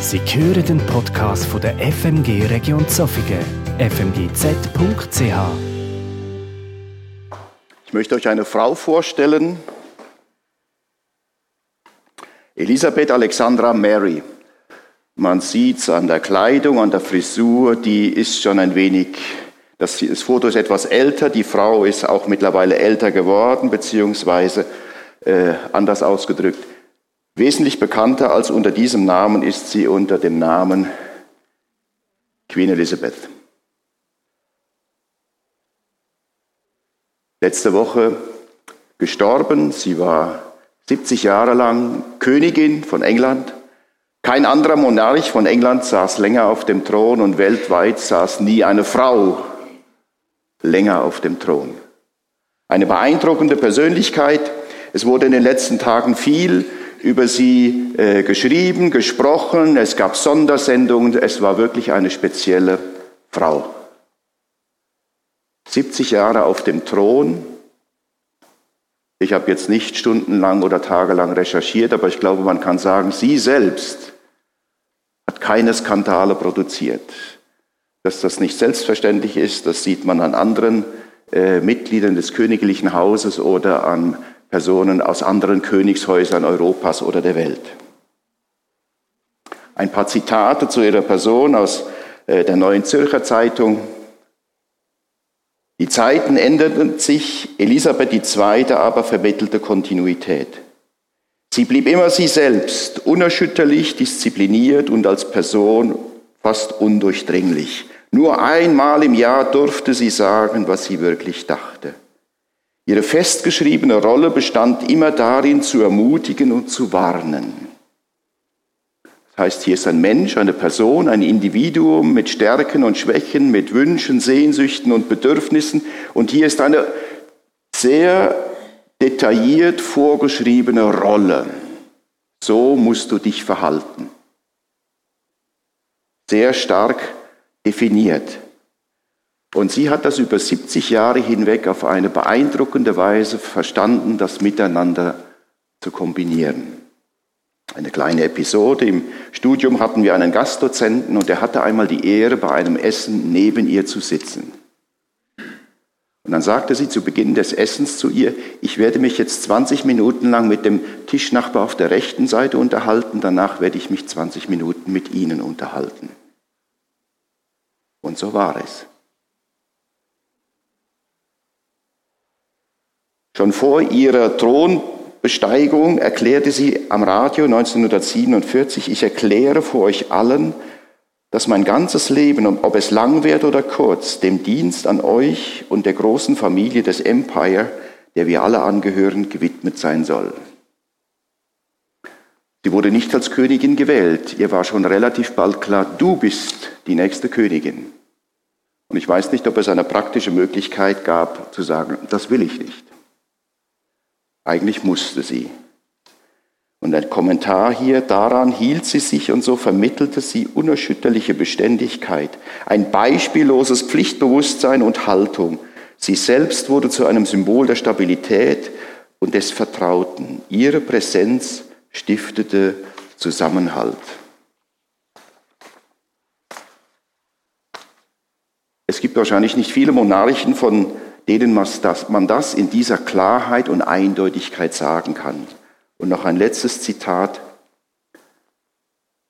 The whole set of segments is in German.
Sie hören den Podcast von der FMG Region Zofingen, fmgz.ch. Ich möchte euch eine Frau vorstellen, Elisabeth Alexandra Mary. Man sieht es an der Kleidung, an der Frisur, die ist schon ein wenig, das, das Foto ist etwas älter, die Frau ist auch mittlerweile älter geworden, beziehungsweise äh, anders ausgedrückt. Wesentlich bekannter als unter diesem Namen ist sie unter dem Namen Queen Elizabeth. Letzte Woche gestorben. Sie war 70 Jahre lang Königin von England. Kein anderer Monarch von England saß länger auf dem Thron und weltweit saß nie eine Frau länger auf dem Thron. Eine beeindruckende Persönlichkeit. Es wurde in den letzten Tagen viel über sie äh, geschrieben, gesprochen, es gab Sondersendungen, es war wirklich eine spezielle Frau. 70 Jahre auf dem Thron. Ich habe jetzt nicht stundenlang oder tagelang recherchiert, aber ich glaube, man kann sagen, sie selbst hat keine Skandale produziert. Dass das nicht selbstverständlich ist, das sieht man an anderen äh, Mitgliedern des königlichen Hauses oder an Personen aus anderen Königshäusern Europas oder der Welt. Ein paar Zitate zu ihrer Person aus äh, der Neuen Zürcher Zeitung. Die Zeiten änderten sich, Elisabeth II. aber vermittelte Kontinuität. Sie blieb immer sie selbst, unerschütterlich, diszipliniert und als Person fast undurchdringlich. Nur einmal im Jahr durfte sie sagen, was sie wirklich dachte. Ihre festgeschriebene Rolle bestand immer darin, zu ermutigen und zu warnen. Das heißt, hier ist ein Mensch, eine Person, ein Individuum mit Stärken und Schwächen, mit Wünschen, Sehnsüchten und Bedürfnissen. Und hier ist eine sehr detailliert vorgeschriebene Rolle. So musst du dich verhalten. Sehr stark definiert. Und sie hat das über 70 Jahre hinweg auf eine beeindruckende Weise verstanden, das miteinander zu kombinieren. Eine kleine Episode. Im Studium hatten wir einen Gastdozenten und er hatte einmal die Ehre, bei einem Essen neben ihr zu sitzen. Und dann sagte sie zu Beginn des Essens zu ihr, ich werde mich jetzt 20 Minuten lang mit dem Tischnachbar auf der rechten Seite unterhalten, danach werde ich mich 20 Minuten mit Ihnen unterhalten. Und so war es. Schon vor ihrer Thronbesteigung erklärte sie am Radio 1947, ich erkläre vor euch allen, dass mein ganzes Leben, ob es lang wird oder kurz, dem Dienst an euch und der großen Familie des Empire, der wir alle angehören, gewidmet sein soll. Sie wurde nicht als Königin gewählt. Ihr war schon relativ bald klar, du bist die nächste Königin. Und ich weiß nicht, ob es eine praktische Möglichkeit gab, zu sagen, das will ich nicht. Eigentlich musste sie. Und ein Kommentar hier, daran hielt sie sich und so vermittelte sie unerschütterliche Beständigkeit, ein beispielloses Pflichtbewusstsein und Haltung. Sie selbst wurde zu einem Symbol der Stabilität und des Vertrauten. Ihre Präsenz stiftete Zusammenhalt. Es gibt wahrscheinlich nicht viele Monarchen, von denen man das in dieser Klarheit und Eindeutigkeit sagen kann. Und noch ein letztes Zitat.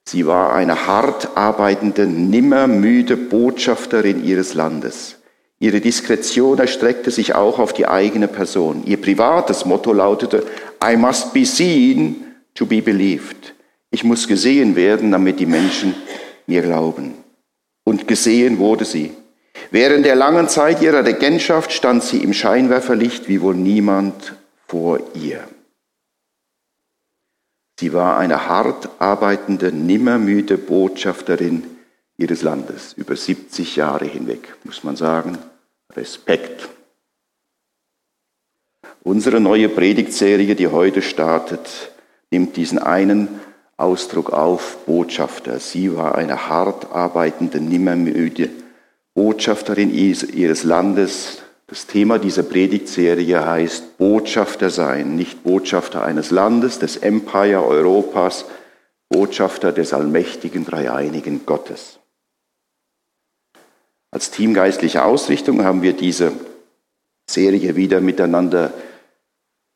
Sie war eine hart arbeitende, nimmermüde Botschafterin ihres Landes. Ihre Diskretion erstreckte sich auch auf die eigene Person. Ihr privates Motto lautete, I must be seen to be believed. Ich muss gesehen werden, damit die Menschen mir glauben. Und gesehen wurde sie. Während der langen Zeit ihrer Regentschaft stand sie im Scheinwerferlicht wie wohl niemand vor ihr. Sie war eine hart arbeitende, nimmermüde Botschafterin ihres Landes, über 70 Jahre hinweg, muss man sagen. Respekt. Unsere neue Predigtserie, die heute startet, nimmt diesen einen Ausdruck auf, Botschafter. Sie war eine hart arbeitende, nimmermüde Botschafterin ihres Landes. Das Thema dieser Predigtserie heißt Botschafter sein, nicht Botschafter eines Landes, des Empire Europas, Botschafter des allmächtigen, dreieinigen Gottes. Als teamgeistliche Ausrichtung haben wir diese Serie wieder miteinander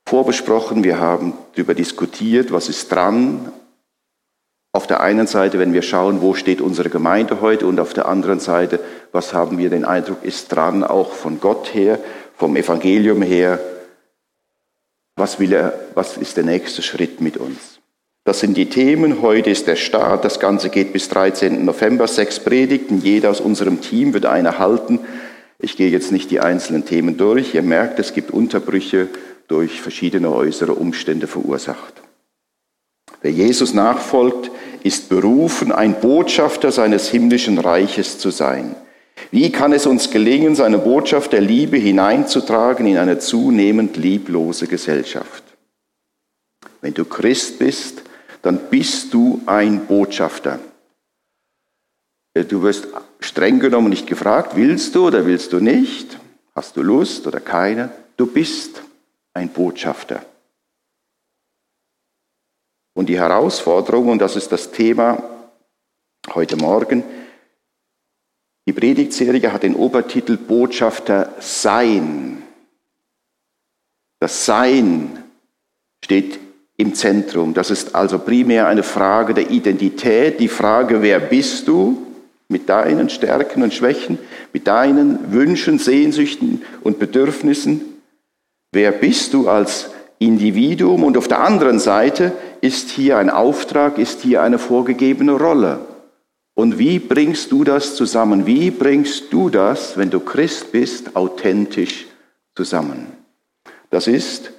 vorbesprochen. Wir haben darüber diskutiert, was ist dran. Auf der einen Seite, wenn wir schauen, wo steht unsere Gemeinde heute und auf der anderen Seite, was haben wir den Eindruck, ist dran, auch von Gott her, vom Evangelium her. Was will er, was ist der nächste Schritt mit uns? Das sind die Themen. Heute ist der Start. Das Ganze geht bis 13. November. Sechs Predigten. Jeder aus unserem Team wird eine halten. Ich gehe jetzt nicht die einzelnen Themen durch. Ihr merkt, es gibt Unterbrüche durch verschiedene äußere Umstände verursacht. Wer Jesus nachfolgt, ist berufen, ein Botschafter seines himmlischen Reiches zu sein. Wie kann es uns gelingen, seine Botschaft der Liebe hineinzutragen in eine zunehmend lieblose Gesellschaft? Wenn du Christ bist, dann bist du ein Botschafter. Du wirst streng genommen nicht gefragt, willst du oder willst du nicht? Hast du Lust oder keine? Du bist ein Botschafter. Und die Herausforderung, und das ist das Thema heute Morgen, die Predigtserie hat den Obertitel Botschafter Sein. Das Sein steht im Zentrum. Das ist also primär eine Frage der Identität, die Frage, wer bist du mit deinen Stärken und Schwächen, mit deinen Wünschen, Sehnsüchten und Bedürfnissen. Wer bist du als Individuum? Und auf der anderen Seite ist hier ein Auftrag, ist hier eine vorgegebene Rolle. Und wie bringst du das zusammen? Wie bringst du das, wenn du Christ bist, authentisch zusammen? Das ist,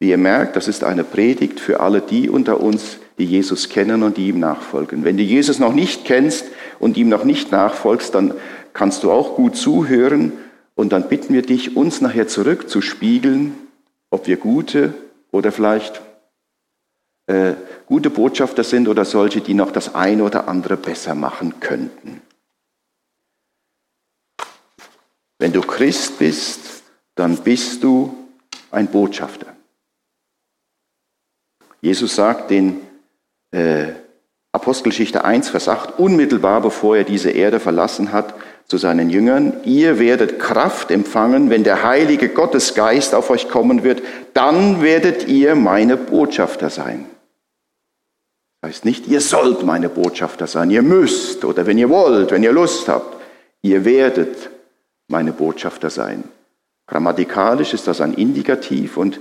wie ihr merkt, das ist eine Predigt für alle die unter uns, die Jesus kennen und die ihm nachfolgen. Wenn du Jesus noch nicht kennst und ihm noch nicht nachfolgst, dann kannst du auch gut zuhören und dann bitten wir dich, uns nachher zurückzuspiegeln, ob wir gute oder vielleicht äh, gute Botschafter sind oder solche, die noch das eine oder andere besser machen könnten. Wenn du Christ bist, dann bist du ein Botschafter. Jesus sagt den äh, Apostelgeschichte 1, Vers 8, unmittelbar bevor er diese Erde verlassen hat, zu seinen Jüngern, ihr werdet Kraft empfangen, wenn der heilige Gottesgeist auf euch kommen wird, dann werdet ihr meine Botschafter sein. Das heißt nicht, ihr sollt meine Botschafter sein, ihr müsst oder wenn ihr wollt, wenn ihr Lust habt, ihr werdet meine Botschafter sein. Grammatikalisch ist das ein Indikativ und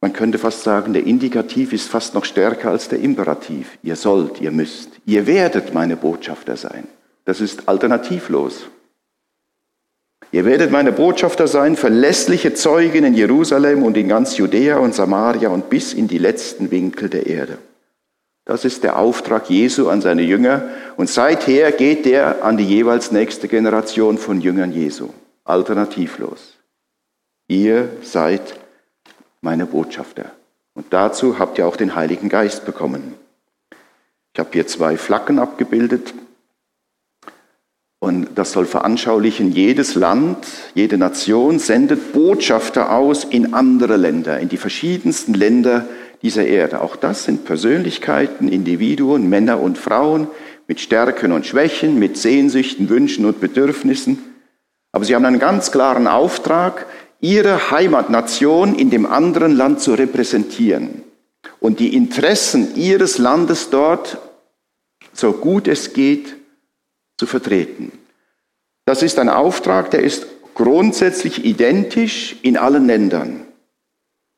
man könnte fast sagen, der Indikativ ist fast noch stärker als der Imperativ. Ihr sollt, ihr müsst, ihr werdet meine Botschafter sein. Das ist alternativlos. Ihr werdet meine Botschafter sein, verlässliche Zeugen in Jerusalem und in ganz Judäa und Samaria und bis in die letzten Winkel der Erde. Das ist der Auftrag Jesu an seine Jünger und seither geht der an die jeweils nächste Generation von Jüngern Jesu. Alternativlos. Ihr seid meine Botschafter. Und dazu habt ihr auch den Heiligen Geist bekommen. Ich habe hier zwei Flaggen abgebildet. Und das soll veranschaulichen, jedes Land, jede Nation sendet Botschafter aus in andere Länder, in die verschiedensten Länder dieser Erde. Auch das sind Persönlichkeiten, Individuen, Männer und Frauen mit Stärken und Schwächen, mit Sehnsüchten, Wünschen und Bedürfnissen. Aber sie haben einen ganz klaren Auftrag, ihre Heimatnation in dem anderen Land zu repräsentieren und die Interessen ihres Landes dort, so gut es geht, zu vertreten. Das ist ein Auftrag, der ist grundsätzlich identisch in allen Ländern.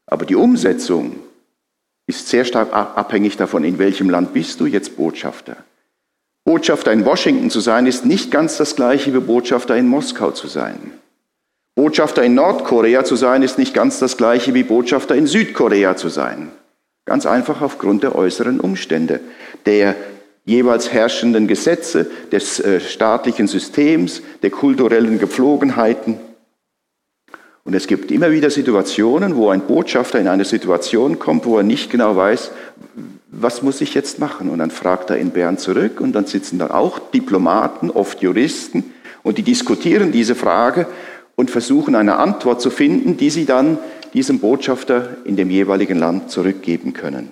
Aber die Umsetzung ist sehr stark abhängig davon, in welchem Land bist du jetzt Botschafter. Botschafter in Washington zu sein, ist nicht ganz das gleiche wie Botschafter in Moskau zu sein. Botschafter in Nordkorea zu sein, ist nicht ganz das gleiche wie Botschafter in Südkorea zu sein. Ganz einfach aufgrund der äußeren Umstände, der jeweils herrschenden Gesetze, des äh, staatlichen Systems, der kulturellen Gepflogenheiten. Und es gibt immer wieder Situationen, wo ein Botschafter in eine Situation kommt, wo er nicht genau weiß, was muss ich jetzt machen? Und dann fragt er in Bern zurück und dann sitzen da auch Diplomaten, oft Juristen, und die diskutieren diese Frage und versuchen eine Antwort zu finden, die sie dann diesem Botschafter in dem jeweiligen Land zurückgeben können.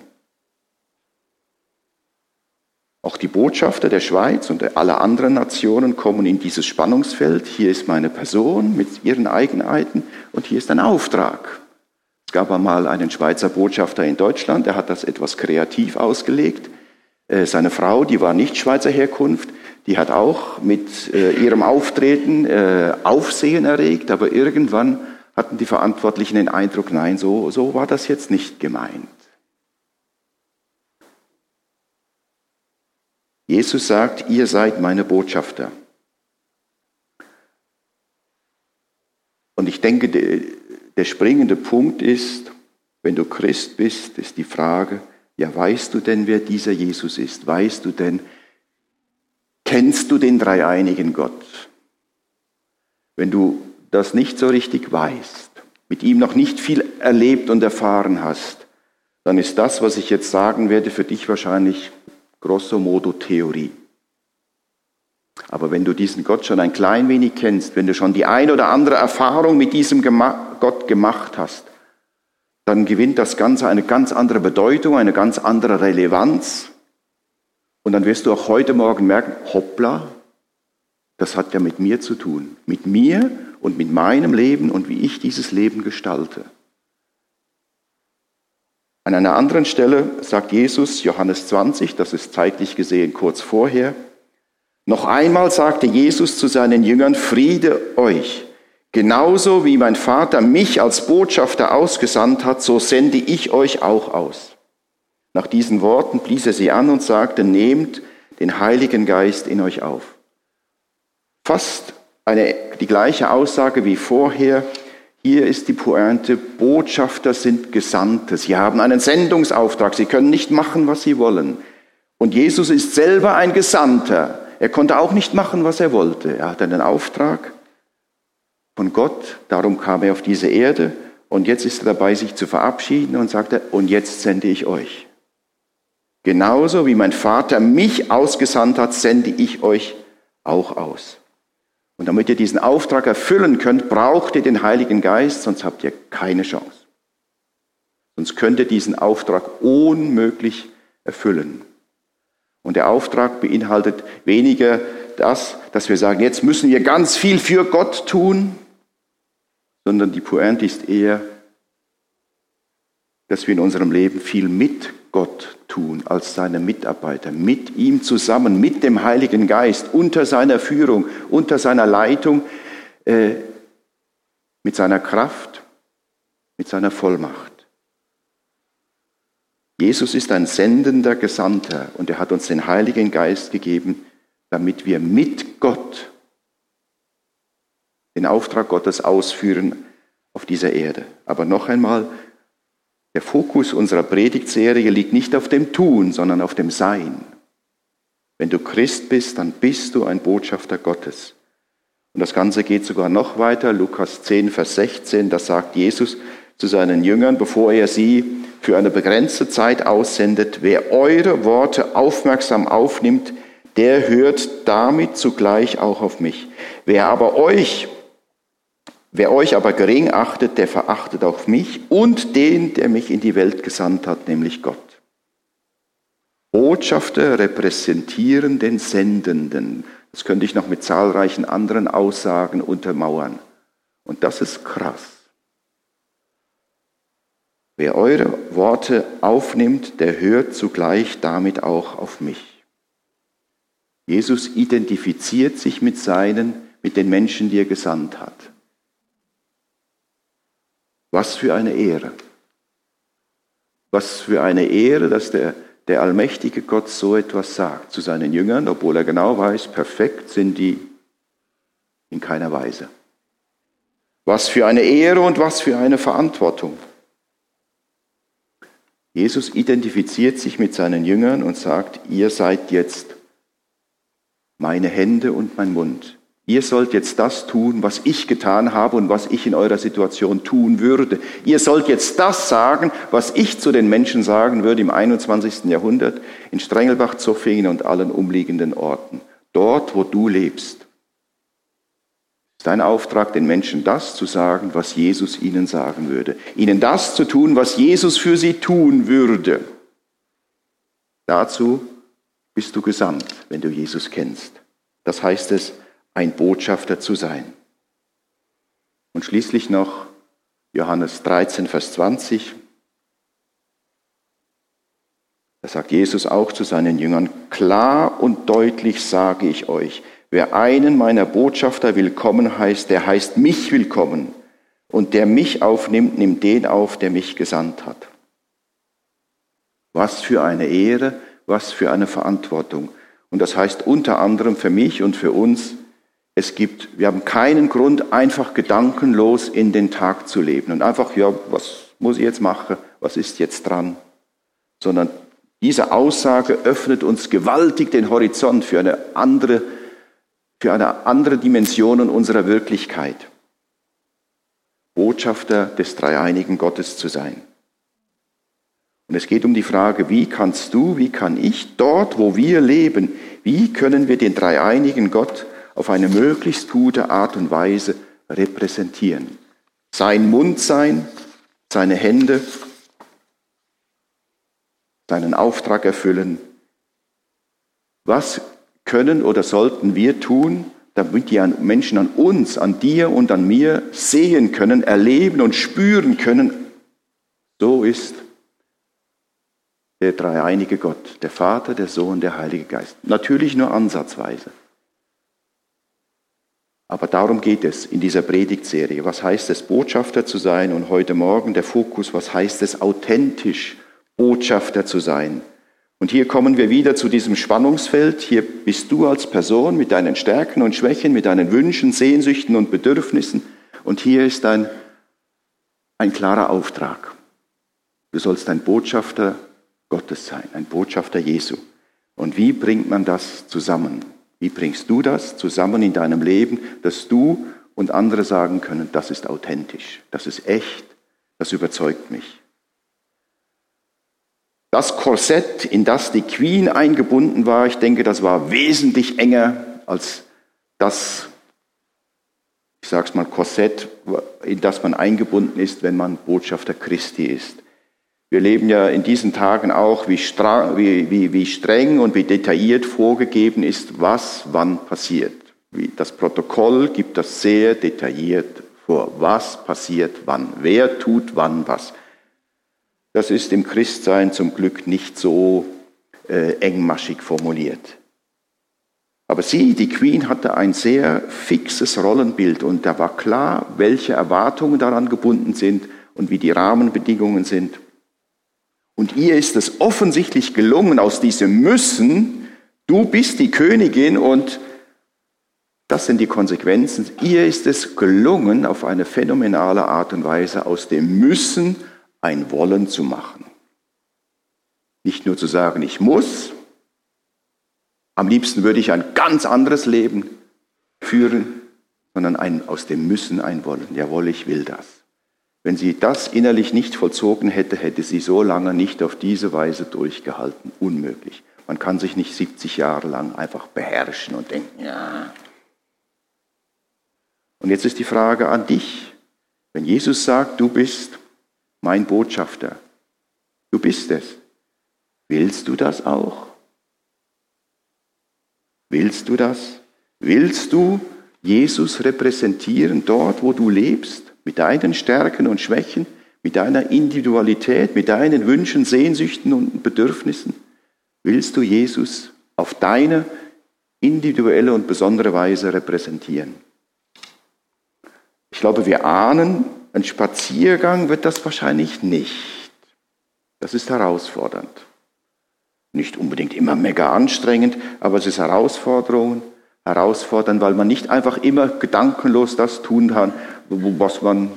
Auch die Botschafter der Schweiz und aller anderen Nationen kommen in dieses Spannungsfeld. Hier ist meine Person mit ihren Eigenheiten und hier ist ein Auftrag. Es gab einmal einen Schweizer Botschafter in Deutschland, der hat das etwas kreativ ausgelegt. Äh, seine Frau, die war nicht Schweizer Herkunft, die hat auch mit äh, ihrem Auftreten äh, Aufsehen erregt, aber irgendwann hatten die Verantwortlichen den Eindruck, nein, so, so war das jetzt nicht gemeint. Jesus sagt, ihr seid meine Botschafter. Und ich denke, der springende Punkt ist, wenn du Christ bist, ist die Frage, ja, weißt du denn, wer dieser Jesus ist? Weißt du denn, kennst du den dreieinigen Gott? Wenn du das nicht so richtig weißt, mit ihm noch nicht viel erlebt und erfahren hast, dann ist das, was ich jetzt sagen werde, für dich wahrscheinlich grosso modo Theorie. Aber wenn du diesen Gott schon ein klein wenig kennst, wenn du schon die ein oder andere Erfahrung mit diesem Gott gemacht hast, dann gewinnt das Ganze eine ganz andere Bedeutung, eine ganz andere Relevanz. Und dann wirst du auch heute Morgen merken, hoppla, das hat ja mit mir zu tun. Mit mir und mit meinem Leben und wie ich dieses Leben gestalte. An einer anderen Stelle sagt Jesus, Johannes 20, das ist zeitlich gesehen kurz vorher, noch einmal sagte Jesus zu seinen Jüngern, Friede euch. Genauso wie mein Vater mich als Botschafter ausgesandt hat, so sende ich euch auch aus. Nach diesen Worten blies er sie an und sagte, nehmt den Heiligen Geist in euch auf. Fast eine, die gleiche Aussage wie vorher, hier ist die Pointe, Botschafter sind Gesandte. Sie haben einen Sendungsauftrag. Sie können nicht machen, was sie wollen. Und Jesus ist selber ein Gesandter. Er konnte auch nicht machen, was er wollte. Er hat einen Auftrag von Gott. Darum kam er auf diese Erde. Und jetzt ist er dabei, sich zu verabschieden und sagte, und jetzt sende ich euch. Genauso wie mein Vater mich ausgesandt hat, sende ich euch auch aus. Und damit ihr diesen Auftrag erfüllen könnt, braucht ihr den Heiligen Geist, sonst habt ihr keine Chance. Sonst könnt ihr diesen Auftrag unmöglich erfüllen. Und der Auftrag beinhaltet weniger das, dass wir sagen, jetzt müssen wir ganz viel für Gott tun, sondern die Pointe ist eher, dass wir in unserem Leben viel mit Gott tun als seine Mitarbeiter, mit ihm zusammen, mit dem Heiligen Geist, unter seiner Führung, unter seiner Leitung, äh, mit seiner Kraft, mit seiner Vollmacht. Jesus ist ein sendender Gesandter und er hat uns den Heiligen Geist gegeben, damit wir mit Gott den Auftrag Gottes ausführen auf dieser Erde. Aber noch einmal, der Fokus unserer Predigtserie liegt nicht auf dem Tun, sondern auf dem Sein. Wenn du Christ bist, dann bist du ein Botschafter Gottes. Und das Ganze geht sogar noch weiter. Lukas 10, Vers 16, da sagt Jesus zu seinen Jüngern, bevor er sie für eine begrenzte Zeit aussendet, wer eure Worte aufmerksam aufnimmt, der hört damit zugleich auch auf mich. Wer aber euch Wer euch aber gering achtet, der verachtet auch mich und den, der mich in die Welt gesandt hat, nämlich Gott. Botschafter repräsentieren den Sendenden. Das könnte ich noch mit zahlreichen anderen Aussagen untermauern. Und das ist krass. Wer eure Worte aufnimmt, der hört zugleich damit auch auf mich. Jesus identifiziert sich mit seinen, mit den Menschen, die er gesandt hat. Was für eine Ehre. Was für eine Ehre, dass der, der allmächtige Gott so etwas sagt zu seinen Jüngern, obwohl er genau weiß, perfekt sind die in keiner Weise. Was für eine Ehre und was für eine Verantwortung. Jesus identifiziert sich mit seinen Jüngern und sagt, ihr seid jetzt meine Hände und mein Mund. Ihr sollt jetzt das tun, was ich getan habe und was ich in eurer Situation tun würde. Ihr sollt jetzt das sagen, was ich zu den Menschen sagen würde im 21. Jahrhundert in Strengelbach, Zoffingen und allen umliegenden Orten. Dort, wo du lebst. ist dein Auftrag, den Menschen das zu sagen, was Jesus ihnen sagen würde. Ihnen das zu tun, was Jesus für sie tun würde. Dazu bist du gesandt, wenn du Jesus kennst. Das heißt es, ein Botschafter zu sein. Und schließlich noch Johannes 13, Vers 20. Da sagt Jesus auch zu seinen Jüngern, klar und deutlich sage ich euch, wer einen meiner Botschafter willkommen heißt, der heißt mich willkommen. Und der mich aufnimmt, nimmt den auf, der mich gesandt hat. Was für eine Ehre, was für eine Verantwortung. Und das heißt unter anderem für mich und für uns, es gibt, wir haben keinen Grund, einfach gedankenlos in den Tag zu leben und einfach, ja, was muss ich jetzt machen? Was ist jetzt dran? Sondern diese Aussage öffnet uns gewaltig den Horizont für eine andere, für eine andere Dimension unserer Wirklichkeit. Botschafter des dreieinigen Gottes zu sein. Und es geht um die Frage, wie kannst du, wie kann ich dort, wo wir leben, wie können wir den dreieinigen Gott auf eine möglichst gute Art und Weise repräsentieren. Sein Mund sein, seine Hände, seinen Auftrag erfüllen. Was können oder sollten wir tun, damit die Menschen an uns, an dir und an mir sehen können, erleben und spüren können, so ist der dreieinige Gott, der Vater, der Sohn, der Heilige Geist. Natürlich nur ansatzweise. Aber darum geht es in dieser Predigtserie. Was heißt es, Botschafter zu sein? Und heute Morgen der Fokus, was heißt es, authentisch Botschafter zu sein? Und hier kommen wir wieder zu diesem Spannungsfeld. Hier bist du als Person mit deinen Stärken und Schwächen, mit deinen Wünschen, Sehnsüchten und Bedürfnissen. Und hier ist ein, ein klarer Auftrag. Du sollst ein Botschafter Gottes sein, ein Botschafter Jesu. Und wie bringt man das zusammen? Wie bringst du das zusammen in deinem Leben, dass du und andere sagen können, das ist authentisch, das ist echt, das überzeugt mich. Das Korsett, in das die Queen eingebunden war, ich denke, das war wesentlich enger als das, ich sage es mal, Korsett, in das man eingebunden ist, wenn man Botschafter Christi ist. Wir leben ja in diesen Tagen auch, wie, wie, wie, wie streng und wie detailliert vorgegeben ist, was wann passiert. Das Protokoll gibt das sehr detailliert vor, was passiert wann, wer tut wann was. Das ist im Christsein zum Glück nicht so äh, engmaschig formuliert. Aber sie, die Queen, hatte ein sehr fixes Rollenbild und da war klar, welche Erwartungen daran gebunden sind und wie die Rahmenbedingungen sind. Und ihr ist es offensichtlich gelungen, aus diesem Müssen, du bist die Königin und das sind die Konsequenzen, ihr ist es gelungen, auf eine phänomenale Art und Weise aus dem Müssen ein Wollen zu machen. Nicht nur zu sagen, ich muss, am liebsten würde ich ein ganz anderes Leben führen, sondern ein, aus dem Müssen ein Wollen. Jawohl, ich will das. Wenn sie das innerlich nicht vollzogen hätte, hätte sie so lange nicht auf diese Weise durchgehalten. Unmöglich. Man kann sich nicht 70 Jahre lang einfach beherrschen und denken, ja. Und jetzt ist die Frage an dich. Wenn Jesus sagt, du bist mein Botschafter, du bist es, willst du das auch? Willst du das? Willst du Jesus repräsentieren dort, wo du lebst? Mit deinen Stärken und Schwächen, mit deiner Individualität, mit deinen Wünschen, Sehnsüchten und Bedürfnissen, willst du Jesus auf deine individuelle und besondere Weise repräsentieren. Ich glaube, wir ahnen, ein Spaziergang wird das wahrscheinlich nicht. Das ist herausfordernd. Nicht unbedingt immer mega anstrengend, aber es ist Herausforderung, herausfordernd, weil man nicht einfach immer gedankenlos das tun kann, was man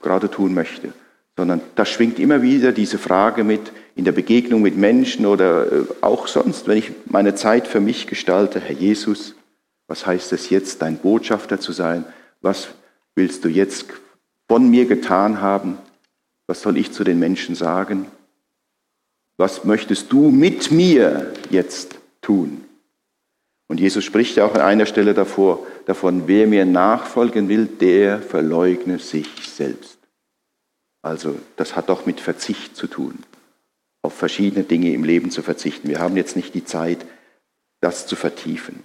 gerade tun möchte, sondern da schwingt immer wieder diese Frage mit in der Begegnung mit Menschen oder äh, auch sonst, wenn ich meine Zeit für mich gestalte, Herr Jesus, was heißt es jetzt, dein Botschafter zu sein? Was willst du jetzt von mir getan haben? Was soll ich zu den Menschen sagen? Was möchtest du mit mir jetzt tun? Und Jesus spricht ja auch an einer Stelle davor, davon, wer mir nachfolgen will, der verleugne sich selbst. Also das hat doch mit Verzicht zu tun, auf verschiedene Dinge im Leben zu verzichten. Wir haben jetzt nicht die Zeit, das zu vertiefen.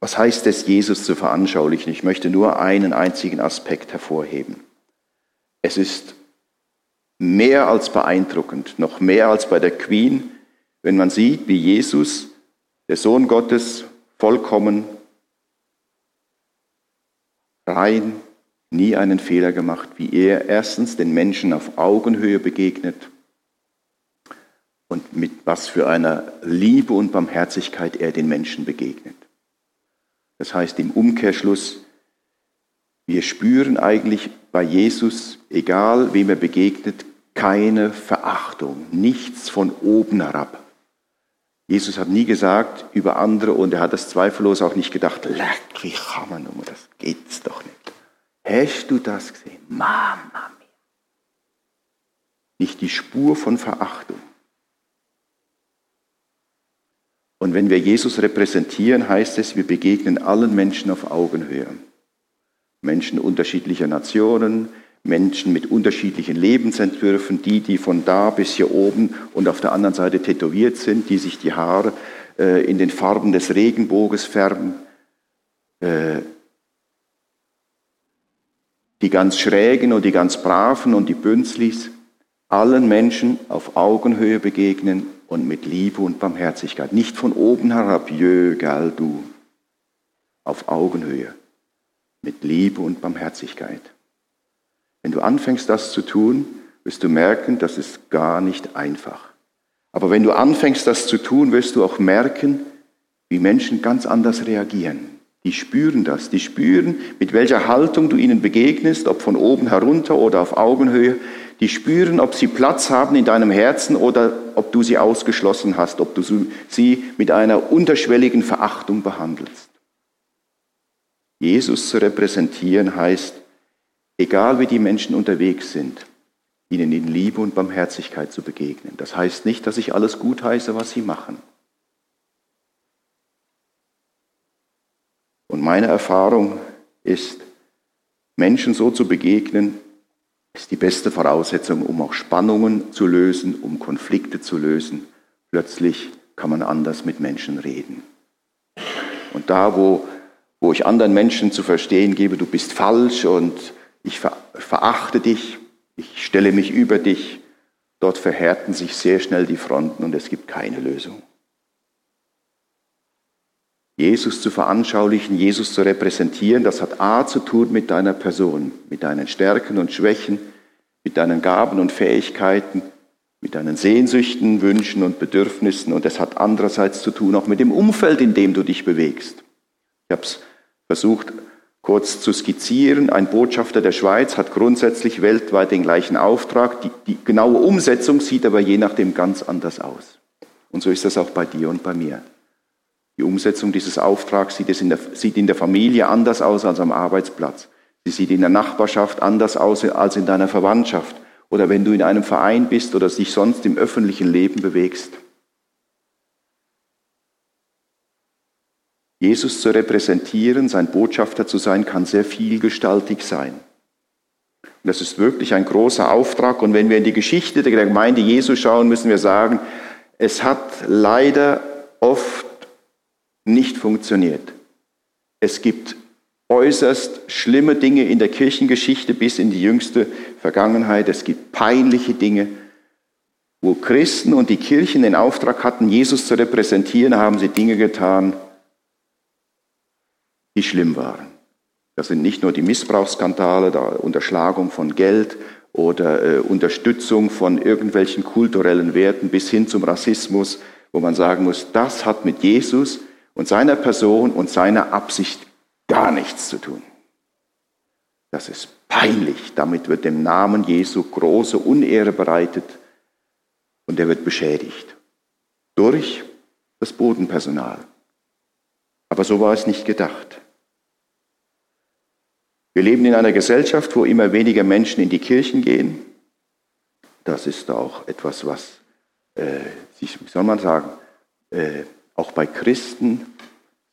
Was heißt es, Jesus zu veranschaulichen? Ich möchte nur einen einzigen Aspekt hervorheben. Es ist mehr als beeindruckend, noch mehr als bei der Queen, wenn man sieht, wie Jesus, der Sohn Gottes, vollkommen rein, nie einen Fehler gemacht, wie er erstens den Menschen auf Augenhöhe begegnet und mit was für einer Liebe und Barmherzigkeit er den Menschen begegnet. Das heißt im Umkehrschluss, wir spüren eigentlich bei Jesus, egal wem er begegnet, keine Verachtung, nichts von oben herab. Jesus hat nie gesagt über andere und er hat das zweifellos auch nicht gedacht, leck, wie kann man nur, das geht's doch nicht. Hast du das gesehen? Mama mia. Nicht die Spur von Verachtung. Und wenn wir Jesus repräsentieren, heißt es, wir begegnen allen Menschen auf Augenhöhe. Menschen unterschiedlicher Nationen, Menschen mit unterschiedlichen Lebensentwürfen, die, die von da bis hier oben und auf der anderen Seite tätowiert sind, die sich die Haare äh, in den Farben des Regenbogens färben, äh, die ganz Schrägen und die ganz Braven und die Bünzlis, allen Menschen auf Augenhöhe begegnen und mit Liebe und Barmherzigkeit. Nicht von oben herab, jö, gell, du. Auf Augenhöhe. Mit Liebe und Barmherzigkeit. Wenn du anfängst, das zu tun, wirst du merken, das ist gar nicht einfach. Aber wenn du anfängst, das zu tun, wirst du auch merken, wie Menschen ganz anders reagieren. Die spüren das. Die spüren, mit welcher Haltung du ihnen begegnest, ob von oben herunter oder auf Augenhöhe. Die spüren, ob sie Platz haben in deinem Herzen oder ob du sie ausgeschlossen hast, ob du sie mit einer unterschwelligen Verachtung behandelst. Jesus zu repräsentieren heißt, egal wie die Menschen unterwegs sind, ihnen in Liebe und Barmherzigkeit zu begegnen. Das heißt nicht, dass ich alles gut heiße, was sie machen. Und meine Erfahrung ist, Menschen so zu begegnen, ist die beste Voraussetzung, um auch Spannungen zu lösen, um Konflikte zu lösen. Plötzlich kann man anders mit Menschen reden. Und da, wo, wo ich anderen Menschen zu verstehen gebe, du bist falsch und ich verachte dich, ich stelle mich über dich, dort verhärten sich sehr schnell die Fronten und es gibt keine Lösung. Jesus zu veranschaulichen, Jesus zu repräsentieren, das hat A zu tun mit deiner Person, mit deinen Stärken und Schwächen, mit deinen Gaben und Fähigkeiten, mit deinen Sehnsüchten, Wünschen und Bedürfnissen und es hat andererseits zu tun auch mit dem Umfeld, in dem du dich bewegst. Ich habe es versucht kurz zu skizzieren. Ein Botschafter der Schweiz hat grundsätzlich weltweit den gleichen Auftrag. Die, die genaue Umsetzung sieht aber je nachdem ganz anders aus. Und so ist das auch bei dir und bei mir. Die Umsetzung dieses Auftrags sieht, in der, sieht in der Familie anders aus als am Arbeitsplatz. Sie sieht in der Nachbarschaft anders aus als in deiner Verwandtschaft oder wenn du in einem Verein bist oder dich sonst im öffentlichen Leben bewegst. Jesus zu repräsentieren, sein Botschafter zu sein, kann sehr vielgestaltig sein. Und das ist wirklich ein großer Auftrag. Und wenn wir in die Geschichte der Gemeinde Jesu schauen, müssen wir sagen, es hat leider oft nicht funktioniert. Es gibt äußerst schlimme Dinge in der Kirchengeschichte bis in die jüngste Vergangenheit. Es gibt peinliche Dinge. Wo Christen und die Kirchen den Auftrag hatten, Jesus zu repräsentieren, haben sie Dinge getan, die schlimm waren. Das sind nicht nur die Missbrauchsskandale, der Unterschlagung von Geld oder äh, Unterstützung von irgendwelchen kulturellen Werten bis hin zum Rassismus, wo man sagen muss, das hat mit Jesus und seiner Person und seiner Absicht gar nichts zu tun. Das ist peinlich. Damit wird dem Namen Jesu große Unehre bereitet und er wird beschädigt. Durch das Bodenpersonal. Aber so war es nicht gedacht. Wir leben in einer Gesellschaft, wo immer weniger Menschen in die Kirchen gehen. Das ist auch etwas, was, äh, wie soll man sagen, äh, auch bei Christen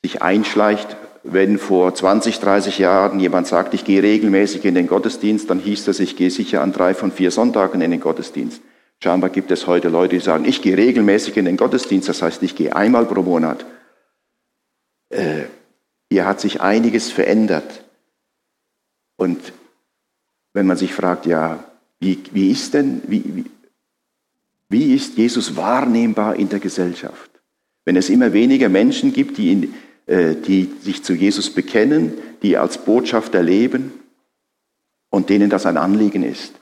sich einschleicht. Wenn vor 20, 30 Jahren jemand sagt, ich gehe regelmäßig in den Gottesdienst, dann hieß das, ich gehe sicher an drei von vier Sonntagen in den Gottesdienst. Scheinbar gibt es heute Leute, die sagen, ich gehe regelmäßig in den Gottesdienst, das heißt, ich gehe einmal pro Monat. Äh, hier hat sich einiges verändert. Und wenn man sich fragt, ja, wie, wie ist denn, wie, wie, wie ist Jesus wahrnehmbar in der Gesellschaft? Wenn es immer weniger Menschen gibt, die, in, äh, die sich zu Jesus bekennen, die als Botschafter leben und denen das ein Anliegen ist.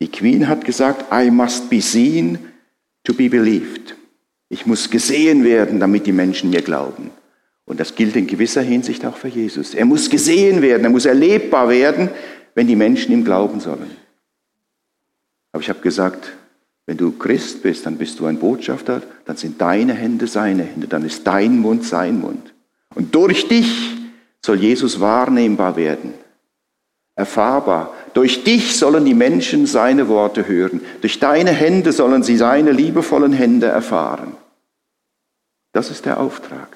Die Queen hat gesagt, I must be seen to be believed. Ich muss gesehen werden, damit die Menschen mir glauben. Und das gilt in gewisser Hinsicht auch für Jesus. Er muss gesehen werden, er muss erlebbar werden, wenn die Menschen ihm glauben sollen. Aber ich habe gesagt, wenn du Christ bist, dann bist du ein Botschafter, dann sind deine Hände seine Hände, dann ist dein Mund sein Mund. Und durch dich soll Jesus wahrnehmbar werden, erfahrbar. Durch dich sollen die Menschen seine Worte hören. Durch deine Hände sollen sie seine liebevollen Hände erfahren. Das ist der Auftrag.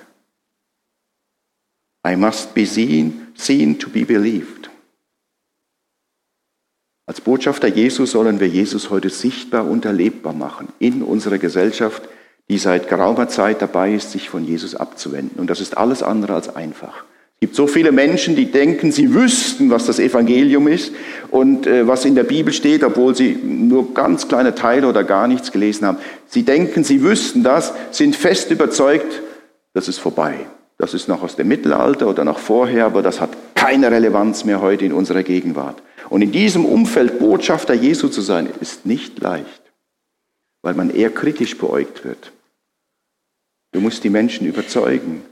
I must be seen, seen to be believed. Als Botschafter Jesu sollen wir Jesus heute sichtbar und erlebbar machen in unserer Gesellschaft, die seit geraumer Zeit dabei ist, sich von Jesus abzuwenden. Und das ist alles andere als einfach. Es gibt so viele Menschen, die denken, sie wüssten, was das Evangelium ist und äh, was in der Bibel steht, obwohl sie nur ganz kleine Teile oder gar nichts gelesen haben. Sie denken, sie wüssten das, sind fest überzeugt, das ist vorbei. Das ist noch aus dem Mittelalter oder noch vorher, aber das hat keine Relevanz mehr heute in unserer Gegenwart. Und in diesem Umfeld Botschafter Jesu zu sein, ist nicht leicht, weil man eher kritisch beäugt wird. Du musst die Menschen überzeugen,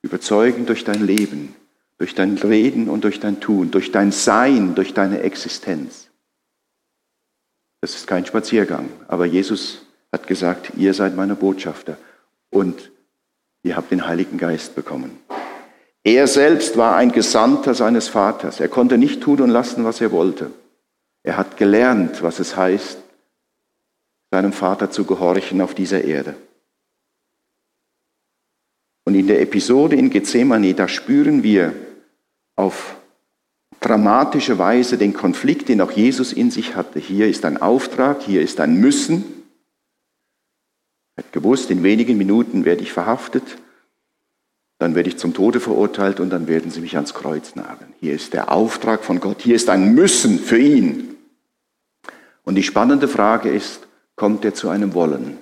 überzeugen durch dein Leben, durch dein Reden und durch dein Tun, durch dein Sein, durch deine Existenz. Das ist kein Spaziergang, aber Jesus hat gesagt, ihr seid meine Botschafter. Und ihr habt den Heiligen Geist bekommen. Er selbst war ein Gesandter seines Vaters. Er konnte nicht tun und lassen, was er wollte. Er hat gelernt, was es heißt, seinem Vater zu gehorchen auf dieser Erde. Und in der Episode in Gethsemane, da spüren wir auf dramatische Weise den Konflikt, den auch Jesus in sich hatte. Hier ist ein Auftrag, hier ist ein Müssen, er hat gewusst, in wenigen Minuten werde ich verhaftet, dann werde ich zum Tode verurteilt und dann werden sie mich ans Kreuz nageln. Hier ist der Auftrag von Gott, hier ist ein Müssen für ihn. Und die spannende Frage ist, kommt er zu einem Wollen?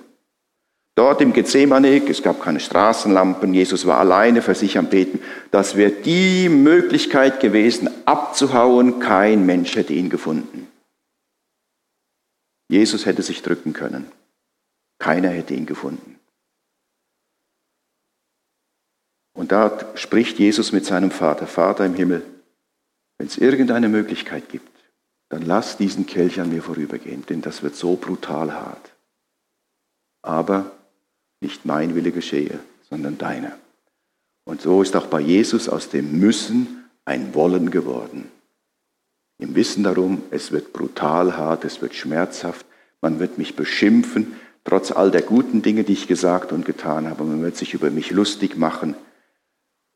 Dort im Gethsemane, es gab keine Straßenlampen, Jesus war alleine für sich am Beten. Das wäre die Möglichkeit gewesen, abzuhauen. Kein Mensch hätte ihn gefunden. Jesus hätte sich drücken können. Keiner hätte ihn gefunden. Und da spricht Jesus mit seinem Vater, Vater im Himmel, wenn es irgendeine Möglichkeit gibt, dann lass diesen Kelch an mir vorübergehen, denn das wird so brutal hart. Aber nicht mein Wille geschehe, sondern deiner. Und so ist auch bei Jesus aus dem Müssen ein Wollen geworden. Im Wissen darum, es wird brutal hart, es wird schmerzhaft, man wird mich beschimpfen, trotz all der guten Dinge, die ich gesagt und getan habe. Man wird sich über mich lustig machen.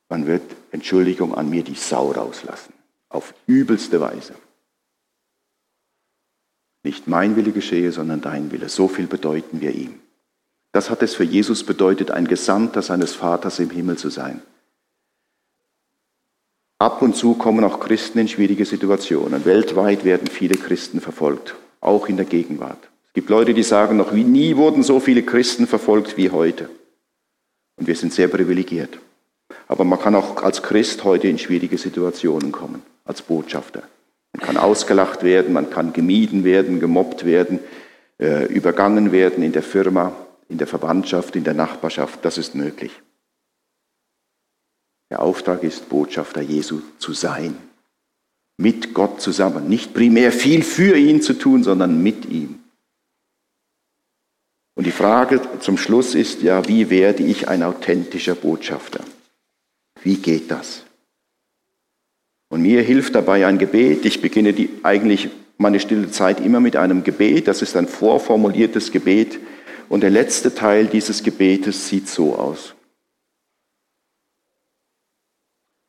Man wird, Entschuldigung, an mir die Sau rauslassen. Auf übelste Weise. Nicht mein Wille geschehe, sondern dein Wille. So viel bedeuten wir ihm. Das hat es für Jesus bedeutet, ein Gesandter seines Vaters im Himmel zu sein. Ab und zu kommen auch Christen in schwierige Situationen. Weltweit werden viele Christen verfolgt, auch in der Gegenwart gibt Leute, die sagen, noch nie wurden so viele Christen verfolgt wie heute. Und wir sind sehr privilegiert. Aber man kann auch als Christ heute in schwierige Situationen kommen, als Botschafter. Man kann ausgelacht werden, man kann gemieden werden, gemobbt werden, äh, übergangen werden in der Firma, in der Verwandtschaft, in der Nachbarschaft. Das ist möglich. Der Auftrag ist, Botschafter Jesu zu sein. Mit Gott zusammen. Nicht primär viel für ihn zu tun, sondern mit ihm. Und die Frage zum Schluss ist ja, wie werde ich ein authentischer Botschafter? Wie geht das? Und mir hilft dabei ein Gebet. Ich beginne die, eigentlich meine stille Zeit immer mit einem Gebet. Das ist ein vorformuliertes Gebet. Und der letzte Teil dieses Gebetes sieht so aus.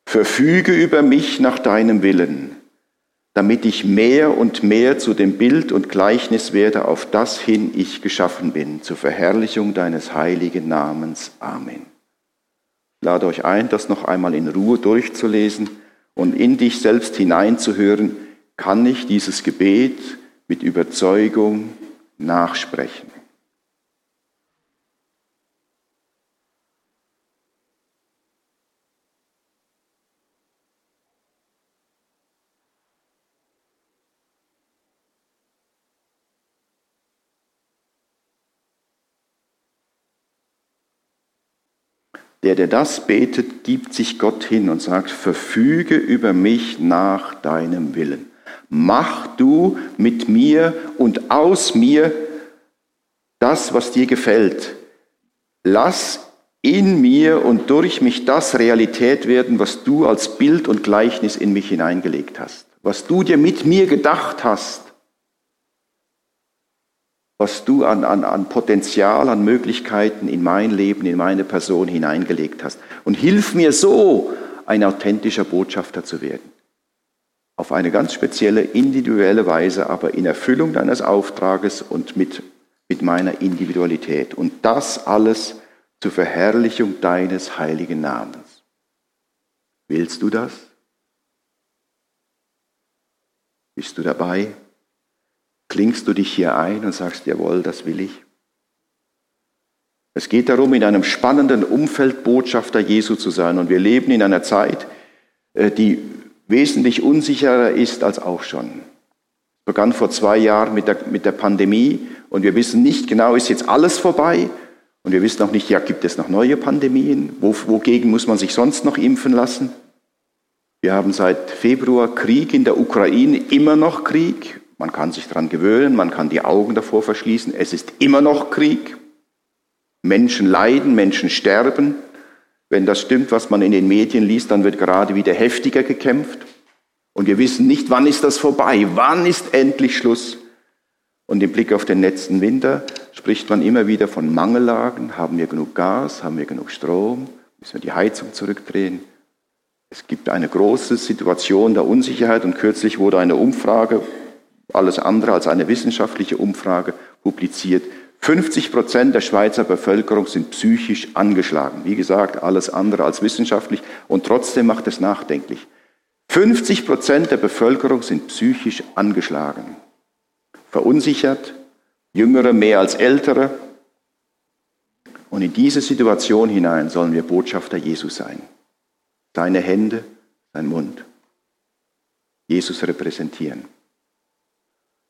Verfüge über mich nach deinem Willen, damit ich mehr und mehr zu dem Bild und Gleichnis werde, auf das hin ich geschaffen bin, zur Verherrlichung deines heiligen Namens. Amen. Ich lade euch ein, das noch einmal in Ruhe durchzulesen und in dich selbst hineinzuhören, kann ich dieses Gebet mit Überzeugung nachsprechen. Der, der das betet, gibt sich Gott hin und sagt, verfüge über mich nach deinem Willen. Mach du mit mir und aus mir das, was dir gefällt. Lass in mir und durch mich das Realität werden, was du als Bild und Gleichnis in mich hineingelegt hast. Was du dir mit mir gedacht hast was du an, an, an Potenzial, an Möglichkeiten in mein Leben, in meine Person hineingelegt hast. Und hilf mir so, ein authentischer Botschafter zu werden. Auf eine ganz spezielle, individuelle Weise, aber in Erfüllung deines Auftrages und mit, mit meiner Individualität. Und das alles zur Verherrlichung deines heiligen Namens. Willst du das? Bist du dabei? Klingst du dich hier ein und sagst, jawohl, das will ich. Es geht darum, in einem spannenden Umfeld Botschafter Jesu zu sein. Und wir leben in einer Zeit, äh, die wesentlich unsicherer ist als auch schon. Es begann vor zwei Jahren mit der, mit der Pandemie und wir wissen nicht genau, ist jetzt alles vorbei? Und wir wissen auch nicht, ja, gibt es noch neue Pandemien? Wo, wogegen muss man sich sonst noch impfen lassen? Wir haben seit Februar Krieg in der Ukraine, immer noch Krieg. Man kann sich daran gewöhnen, man kann die Augen davor verschließen. Es ist immer noch Krieg. Menschen leiden, Menschen sterben. Wenn das stimmt, was man in den Medien liest, dann wird gerade wieder heftiger gekämpft. Und wir wissen nicht, wann ist das vorbei, wann ist endlich Schluss. Und im Blick auf den letzten Winter spricht man immer wieder von Mangellagen. Haben wir genug Gas? Haben wir genug Strom? Müssen wir die Heizung zurückdrehen? Es gibt eine große Situation der Unsicherheit und kürzlich wurde eine Umfrage alles andere als eine wissenschaftliche Umfrage publiziert. 50 Prozent der Schweizer Bevölkerung sind psychisch angeschlagen. Wie gesagt, alles andere als wissenschaftlich und trotzdem macht es nachdenklich. 50 Prozent der Bevölkerung sind psychisch angeschlagen, verunsichert, Jüngere mehr als Ältere. Und in diese Situation hinein sollen wir Botschafter Jesus sein. Seine Hände, sein Mund. Jesus repräsentieren.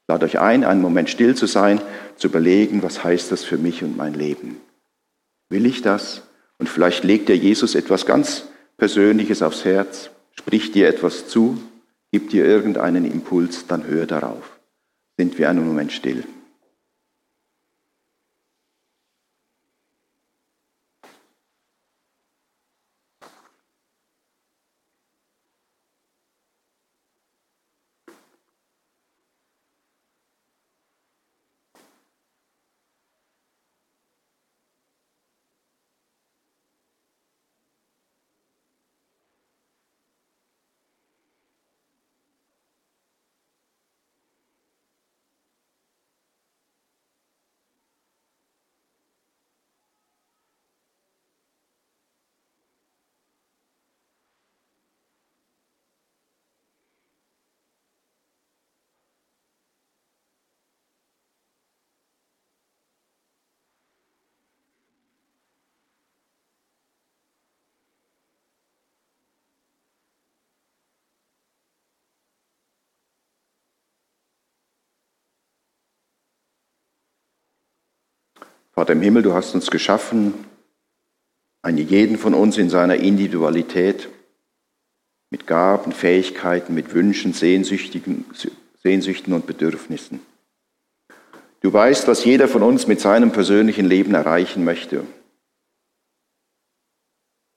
Lade euch ein, einen Moment still zu sein, zu überlegen, was heißt das für mich und mein Leben? Will ich das? Und vielleicht legt dir Jesus etwas ganz Persönliches aufs Herz, spricht dir etwas zu, gibt dir irgendeinen Impuls, dann höre darauf. Sind wir einen Moment still. Vater im Himmel, du hast uns geschaffen, einen jeden von uns in seiner Individualität, mit Gaben, Fähigkeiten, mit Wünschen, Sehnsüchten und Bedürfnissen. Du weißt, was jeder von uns mit seinem persönlichen Leben erreichen möchte.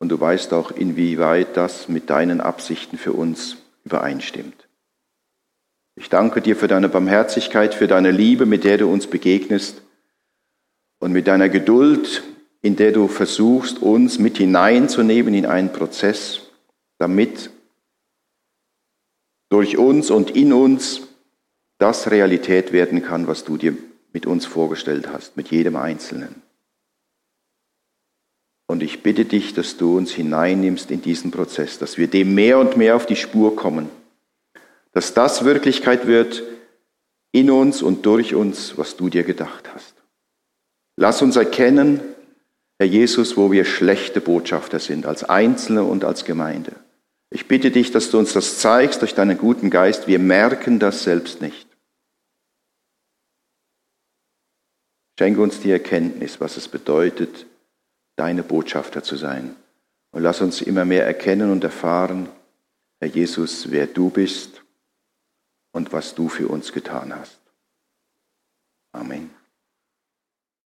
Und du weißt auch, inwieweit das mit deinen Absichten für uns übereinstimmt. Ich danke dir für deine Barmherzigkeit, für deine Liebe, mit der du uns begegnest und mit deiner Geduld, in der du versuchst, uns mit hineinzunehmen in einen Prozess, damit durch uns und in uns das Realität werden kann, was du dir mit uns vorgestellt hast, mit jedem Einzelnen. Und ich bitte dich, dass du uns hineinnimmst in diesen Prozess, dass wir dem mehr und mehr auf die Spur kommen, dass das Wirklichkeit wird in uns und durch uns, was du dir gedacht hast. Lass uns erkennen, Herr Jesus, wo wir schlechte Botschafter sind, als Einzelne und als Gemeinde. Ich bitte dich, dass du uns das zeigst durch deinen guten Geist. Wir merken das selbst nicht. Schenke uns die Erkenntnis, was es bedeutet, deine Botschafter zu sein. Und lass uns immer mehr erkennen und erfahren, Herr Jesus, wer du bist und was du für uns getan hast. Amen.